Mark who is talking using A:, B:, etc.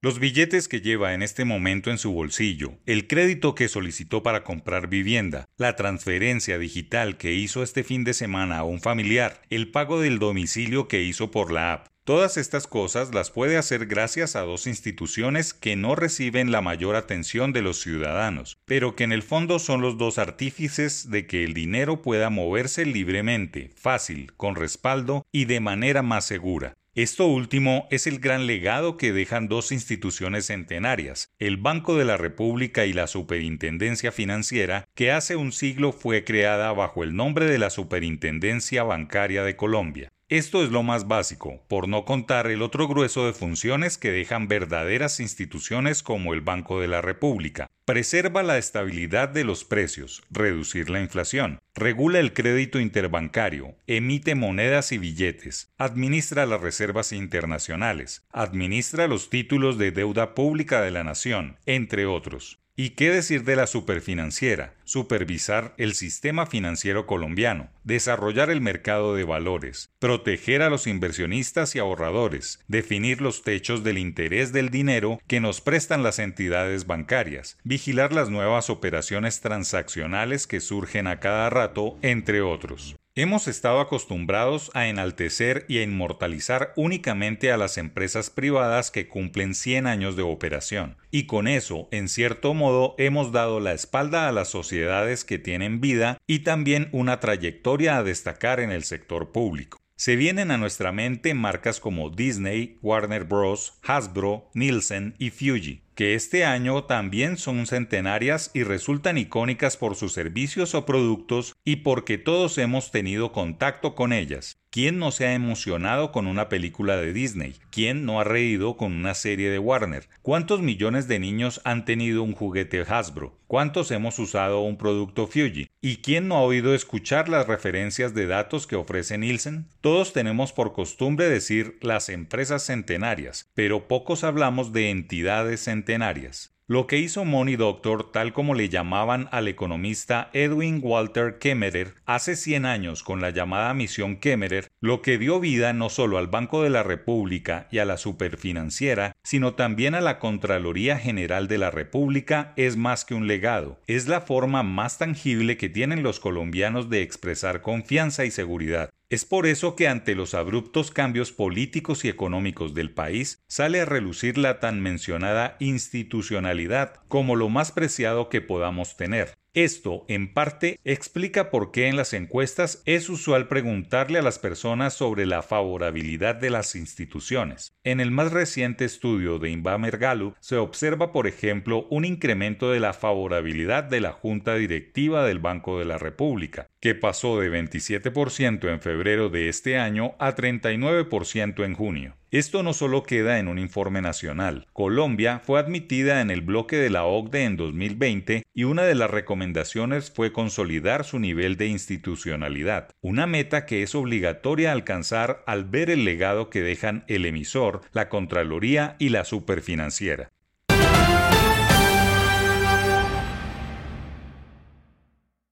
A: Los billetes que lleva en este momento en su bolsillo, el crédito que solicitó para comprar vivienda, la transferencia digital que hizo este fin de semana a un familiar, el pago del domicilio que hizo por la app, Todas estas cosas las puede hacer gracias a dos instituciones que no reciben la mayor atención de los ciudadanos, pero que en el fondo son los dos artífices de que el dinero pueda moverse libremente, fácil, con respaldo y de manera más segura. Esto último es el gran legado que dejan dos instituciones centenarias, el Banco de la República y la Superintendencia Financiera, que hace un siglo fue creada bajo el nombre de la Superintendencia Bancaria de Colombia. Esto es lo más básico, por no contar el otro grueso de funciones que dejan verdaderas instituciones como el Banco de la República. Preserva la estabilidad de los precios, reducir la inflación, regula el crédito interbancario, emite monedas y billetes, administra las reservas internacionales, administra los títulos de deuda pública de la nación, entre otros. ¿Y qué decir de la superfinanciera? Supervisar el sistema financiero colombiano, desarrollar el mercado de valores, proteger a los inversionistas y ahorradores, definir los techos del interés del dinero que nos prestan las entidades bancarias, vigilar las nuevas operaciones transaccionales que surgen a cada rato, entre otros. Hemos estado acostumbrados a enaltecer y a inmortalizar únicamente a las empresas privadas que cumplen 100 años de operación, y con eso, en cierto modo, hemos dado la espalda a las sociedades que tienen vida y también una trayectoria a destacar en el sector público. Se vienen a nuestra mente marcas como Disney, Warner Bros., Hasbro, Nielsen y Fuji que este año también son centenarias y resultan icónicas por sus servicios o productos y porque todos hemos tenido contacto con ellas. ¿Quién no se ha emocionado con una película de Disney? ¿Quién no ha reído con una serie de Warner? ¿Cuántos millones de niños han tenido un juguete Hasbro? ¿Cuántos hemos usado un producto Fuji? ¿Y quién no ha oído escuchar las referencias de datos que ofrece Nielsen? Todos tenemos por costumbre decir las empresas centenarias, pero pocos hablamos de entidades centenarias lo que hizo Money Doctor, tal como le llamaban al economista Edwin Walter Kemmerer hace 100 años con la llamada misión Kemmerer, lo que dio vida no solo al Banco de la República y a la Superfinanciera, sino también a la Contraloría General de la República, es más que un legado, es la forma más tangible que tienen los colombianos de expresar confianza y seguridad. Es por eso que ante los abruptos cambios políticos y económicos del país sale a relucir la tan mencionada institucionalidad como lo más preciado que podamos tener. Esto, en parte, explica por qué en las encuestas es usual preguntarle a las personas sobre la favorabilidad de las instituciones. En el más reciente estudio de Inbamer Gallup se observa, por ejemplo, un incremento de la favorabilidad de la Junta Directiva del Banco de la República, que pasó de 27% en febrero de este año a 39% en junio. Esto no solo queda en un informe nacional. Colombia fue admitida en el bloque de la OCDE en 2020 y una de las recomendaciones fue consolidar su nivel de institucionalidad, una meta que es obligatoria alcanzar al ver el legado que dejan el emisor, la Contraloría y la Superfinanciera.